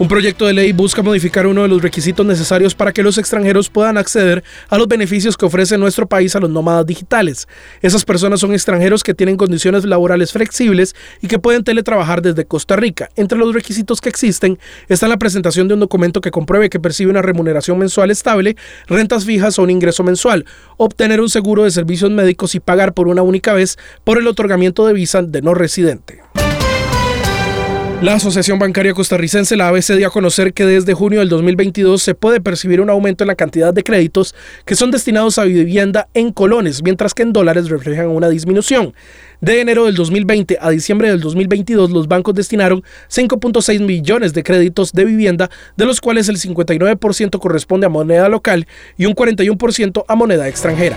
Un proyecto de ley busca modificar uno de los requisitos necesarios para que los extranjeros puedan acceder a los beneficios que ofrece nuestro país a los nómadas digitales. Esas personas son extranjeros que tienen condiciones laborales flexibles y que pueden teletrabajar desde Costa Rica. Entre los requisitos que existen está la presentación de un documento que compruebe que percibe una remuneración mensual estable, rentas fijas o un ingreso mensual, obtener un seguro de servicios médicos y pagar por una única vez por el otorgamiento de visa de no residente. La Asociación Bancaria Costarricense, la ABC, dio a conocer que desde junio del 2022 se puede percibir un aumento en la cantidad de créditos que son destinados a vivienda en colones, mientras que en dólares reflejan una disminución. De enero del 2020 a diciembre del 2022, los bancos destinaron 5.6 millones de créditos de vivienda, de los cuales el 59% corresponde a moneda local y un 41% a moneda extranjera.